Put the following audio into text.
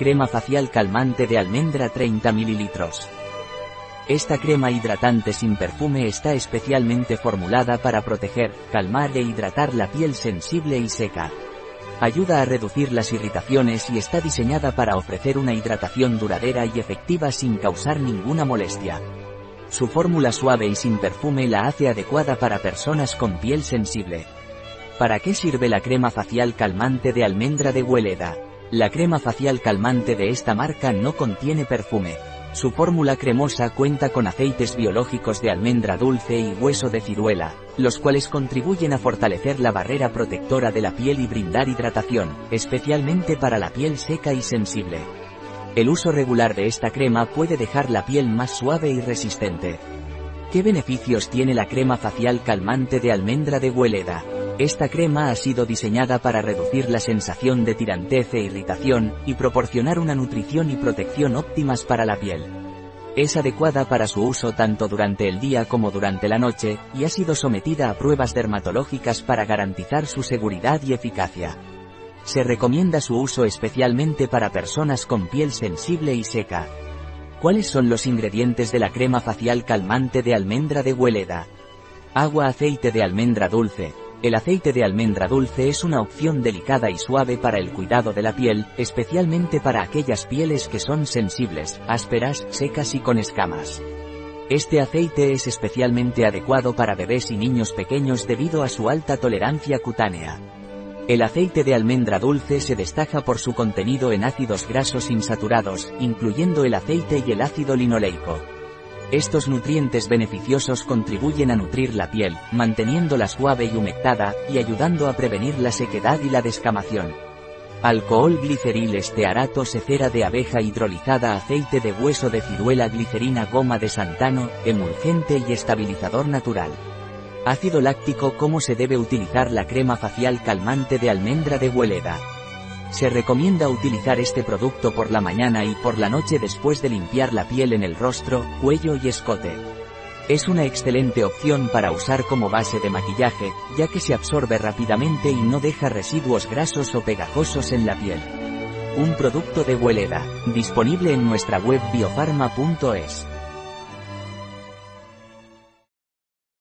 Crema facial calmante de almendra 30 ml. Esta crema hidratante sin perfume está especialmente formulada para proteger, calmar e hidratar la piel sensible y seca. Ayuda a reducir las irritaciones y está diseñada para ofrecer una hidratación duradera y efectiva sin causar ninguna molestia. Su fórmula suave y sin perfume la hace adecuada para personas con piel sensible. ¿Para qué sirve la crema facial calmante de almendra de Hueleda? La crema facial calmante de esta marca no contiene perfume. Su fórmula cremosa cuenta con aceites biológicos de almendra dulce y hueso de ciruela, los cuales contribuyen a fortalecer la barrera protectora de la piel y brindar hidratación, especialmente para la piel seca y sensible. El uso regular de esta crema puede dejar la piel más suave y resistente. ¿Qué beneficios tiene la crema facial calmante de almendra de Hueleda? Esta crema ha sido diseñada para reducir la sensación de tirantez e irritación, y proporcionar una nutrición y protección óptimas para la piel. Es adecuada para su uso tanto durante el día como durante la noche, y ha sido sometida a pruebas dermatológicas para garantizar su seguridad y eficacia. Se recomienda su uso especialmente para personas con piel sensible y seca. ¿Cuáles son los ingredientes de la crema facial calmante de almendra de Hueleda? Agua aceite de almendra dulce, el aceite de almendra dulce es una opción delicada y suave para el cuidado de la piel, especialmente para aquellas pieles que son sensibles, ásperas, secas y con escamas. Este aceite es especialmente adecuado para bebés y niños pequeños debido a su alta tolerancia cutánea. El aceite de almendra dulce se destaca por su contenido en ácidos grasos insaturados, incluyendo el aceite y el ácido linoleico. Estos nutrientes beneficiosos contribuyen a nutrir la piel, manteniéndola suave y humectada, y ayudando a prevenir la sequedad y la descamación. Alcohol gliceril estearato cera de abeja hidrolizada aceite de hueso de ciruela glicerina goma de santano, emulgente y estabilizador natural. Ácido láctico ¿Cómo se debe utilizar la crema facial calmante de almendra de Hueleda? Se recomienda utilizar este producto por la mañana y por la noche después de limpiar la piel en el rostro, cuello y escote. Es una excelente opción para usar como base de maquillaje, ya que se absorbe rápidamente y no deja residuos grasos o pegajosos en la piel. Un producto de Hueleda, disponible en nuestra web biofarma.es.